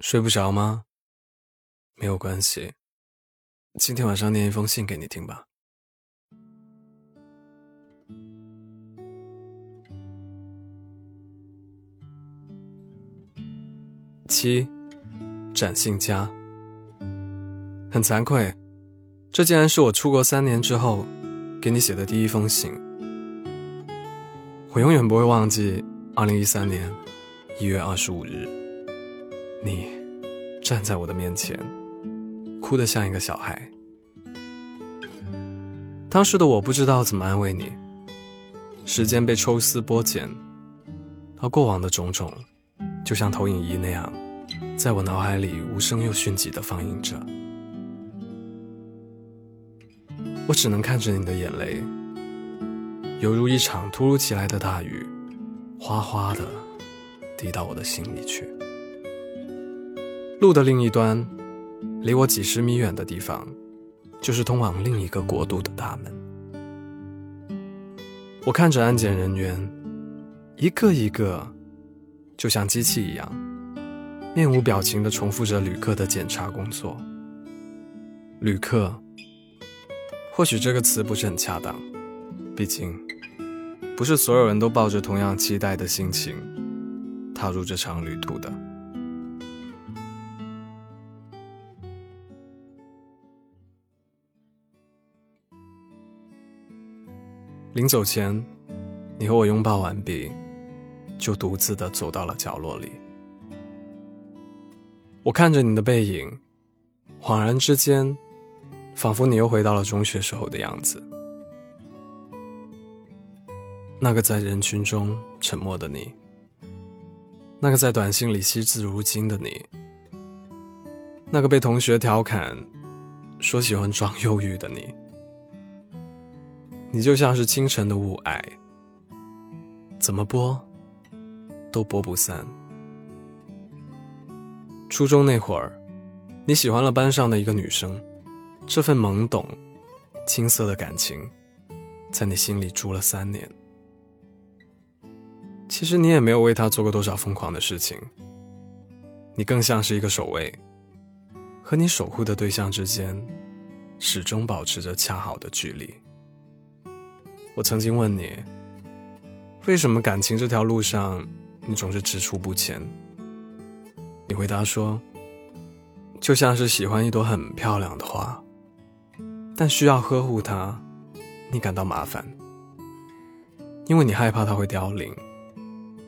睡不着吗？没有关系，今天晚上念一封信给你听吧。七，展信佳。很惭愧，这竟然是我出国三年之后给你写的第一封信。我永远不会忘记二零一三年一月二十五日，你站在我的面前，哭得像一个小孩。当时的我不知道怎么安慰你。时间被抽丝剥茧，而过往的种种。就像投影仪那样，在我脑海里无声又迅疾地放映着。我只能看着你的眼泪，犹如一场突如其来的大雨，哗哗的滴到我的心里去。路的另一端，离我几十米远的地方，就是通往另一个国度的大门。我看着安检人员，一个一个。就像机器一样，面无表情地重复着旅客的检查工作。旅客，或许这个词不是很恰当，毕竟不是所有人都抱着同样期待的心情踏入这场旅途的。临走前，你和我拥抱完毕。就独自的走到了角落里，我看着你的背影，恍然之间，仿佛你又回到了中学时候的样子，那个在人群中沉默的你，那个在短信里惜字如金的你，那个被同学调侃说喜欢装忧郁的你，你就像是清晨的雾霭，怎么拨？都拨不散。初中那会儿，你喜欢了班上的一个女生，这份懵懂、青涩的感情，在你心里住了三年。其实你也没有为她做过多少疯狂的事情，你更像是一个守卫，和你守护的对象之间，始终保持着恰好的距离。我曾经问你，为什么感情这条路上？你总是踟蹰不前。你回答说：“就像是喜欢一朵很漂亮的花，但需要呵护它，你感到麻烦，因为你害怕它会凋零，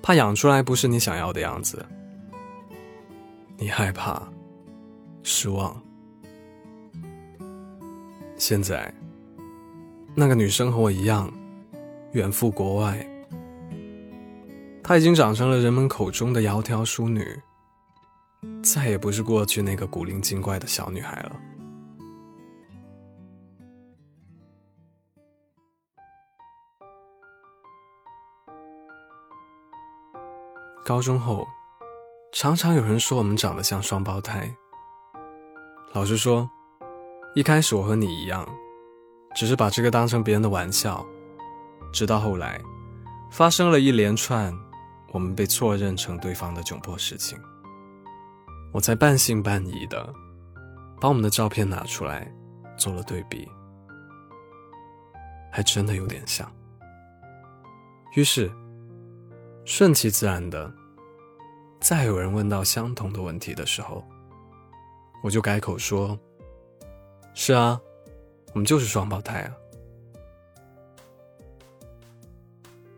怕养出来不是你想要的样子。你害怕失望。现在，那个女生和我一样，远赴国外。”她已经长成了人们口中的窈窕淑女，再也不是过去那个古灵精怪的小女孩了。高中后，常常有人说我们长得像双胞胎。老实说，一开始我和你一样，只是把这个当成别人的玩笑，直到后来，发生了一连串。我们被错认成对方的窘迫事情，我才半信半疑的把我们的照片拿出来做了对比，还真的有点像。于是，顺其自然的，再有人问到相同的问题的时候，我就改口说：“是啊，我们就是双胞胎啊。”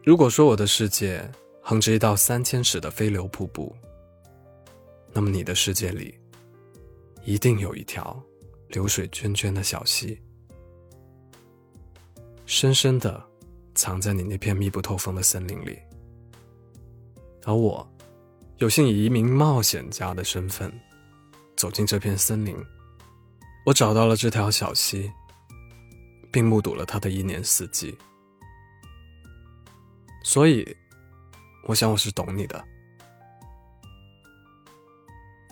如果说我的世界，横着一道三千尺的飞流瀑布，那么你的世界里一定有一条流水涓涓的小溪，深深的藏在你那片密不透风的森林里。而我有幸以一名冒险家的身份走进这片森林，我找到了这条小溪，并目睹了他的一年四季，所以。我想我是懂你的，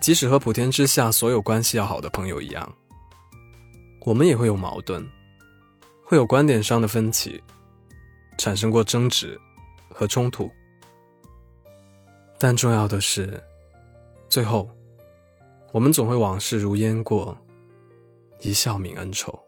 即使和普天之下所有关系要好的朋友一样，我们也会有矛盾，会有观点上的分歧，产生过争执和冲突。但重要的是，最后我们总会往事如烟过，一笑泯恩仇。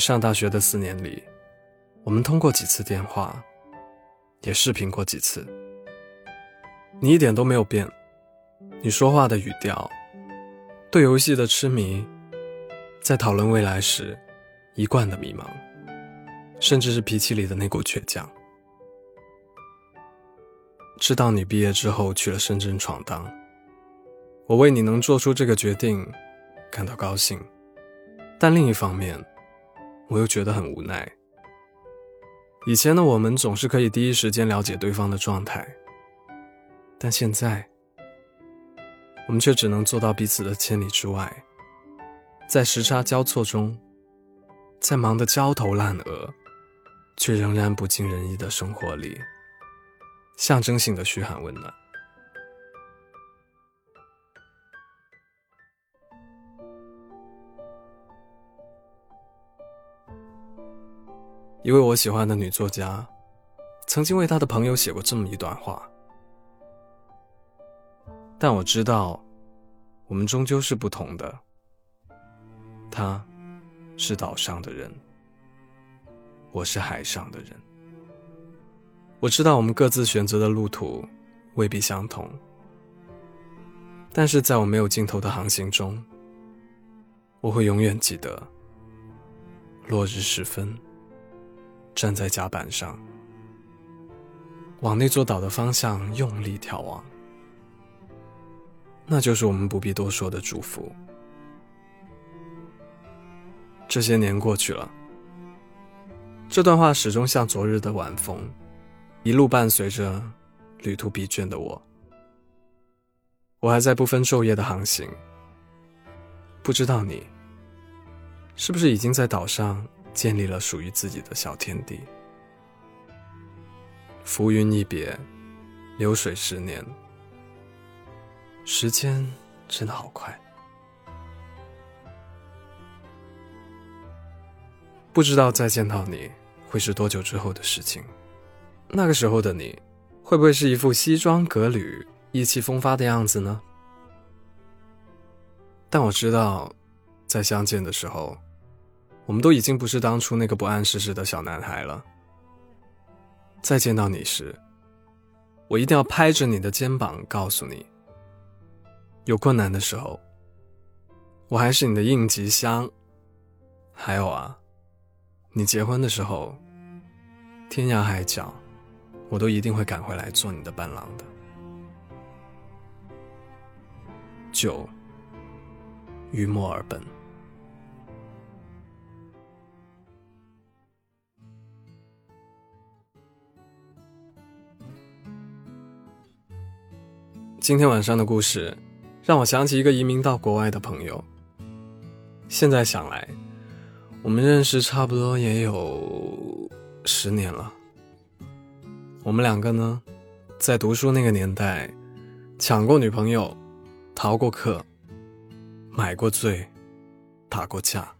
上大学的四年里，我们通过几次电话，也视频过几次。你一点都没有变，你说话的语调，对游戏的痴迷，在讨论未来时一贯的迷茫，甚至是脾气里的那股倔强。知道你毕业之后去了深圳闯荡，我为你能做出这个决定感到高兴，但另一方面。我又觉得很无奈。以前的我们总是可以第一时间了解对方的状态，但现在，我们却只能做到彼此的千里之外，在时差交错中，在忙得焦头烂额，却仍然不尽人意的生活里，象征性的嘘寒问暖。一位我喜欢的女作家，曾经为她的朋友写过这么一段话。但我知道，我们终究是不同的。他，是岛上的人，我是海上的人。我知道我们各自选择的路途未必相同，但是在我没有尽头的航行中，我会永远记得，落日时分。站在甲板上，往那座岛的方向用力眺望，那就是我们不必多说的祝福。这些年过去了，这段话始终像昨日的晚风，一路伴随着旅途疲倦的我。我还在不分昼夜的航行，不知道你是不是已经在岛上。建立了属于自己的小天地。浮云一别，流水十年，时间真的好快。不知道再见到你会是多久之后的事情，那个时候的你，会不会是一副西装革履、意气风发的样子呢？但我知道，在相见的时候。我们都已经不是当初那个不谙世事的小男孩了。再见到你时，我一定要拍着你的肩膀，告诉你：有困难的时候，我还是你的应急箱。还有啊，你结婚的时候，天涯海角，我都一定会赶回来做你的伴郎的。九，于墨尔本。今天晚上的故事，让我想起一个移民到国外的朋友。现在想来，我们认识差不多也有十年了。我们两个呢，在读书那个年代，抢过女朋友，逃过课，买过醉，打过架。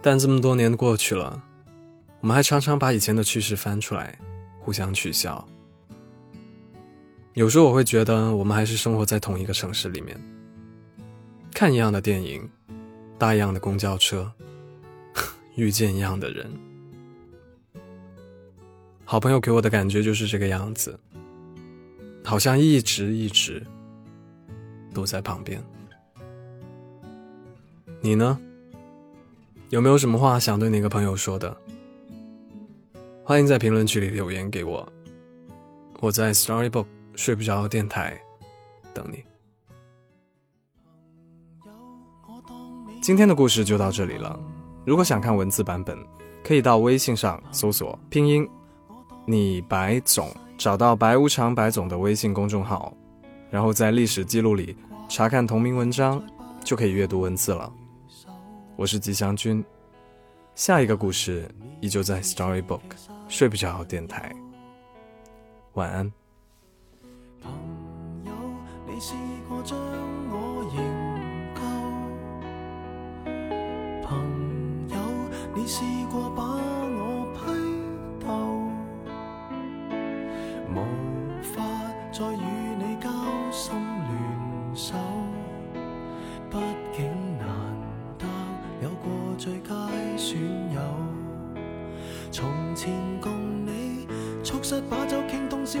但这么多年过去了，我们还常常把以前的趣事翻出来，互相取笑。有时候我会觉得，我们还是生活在同一个城市里面，看一样的电影，搭一样的公交车，遇见一样的人。好朋友给我的感觉就是这个样子，好像一直一直都在旁边。你呢？有没有什么话想对哪个朋友说的？欢迎在评论区里留言给我，我在 Storybook。睡不着电台，等你。今天的故事就到这里了。如果想看文字版本，可以到微信上搜索拼音“你白总”，找到“白无常白总”的微信公众号，然后在历史记录里查看同名文章，就可以阅读文字了。我是吉祥君，下一个故事依旧在 Storybook 睡不着电台。晚安。朋友，你试过将我营救，朋友你试过把我批斗，无法再与你交心联手。毕竟难得有过最佳损友，从前共你促膝把酒倾通宵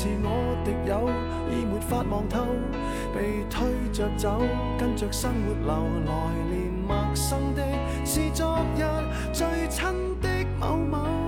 是我敌友，已没法望透，被推着走，跟着生活流，来年陌生的是昨日最亲的某某。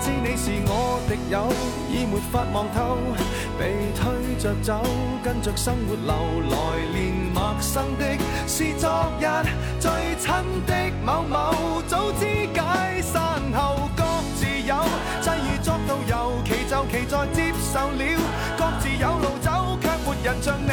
知你是我敌友，已没法望透，被推着走，跟着生活流，来年陌生的是昨日最亲的某某，早知解散后各自有，际遇作導遊，其就其在接受了，各自有路走，却没人像你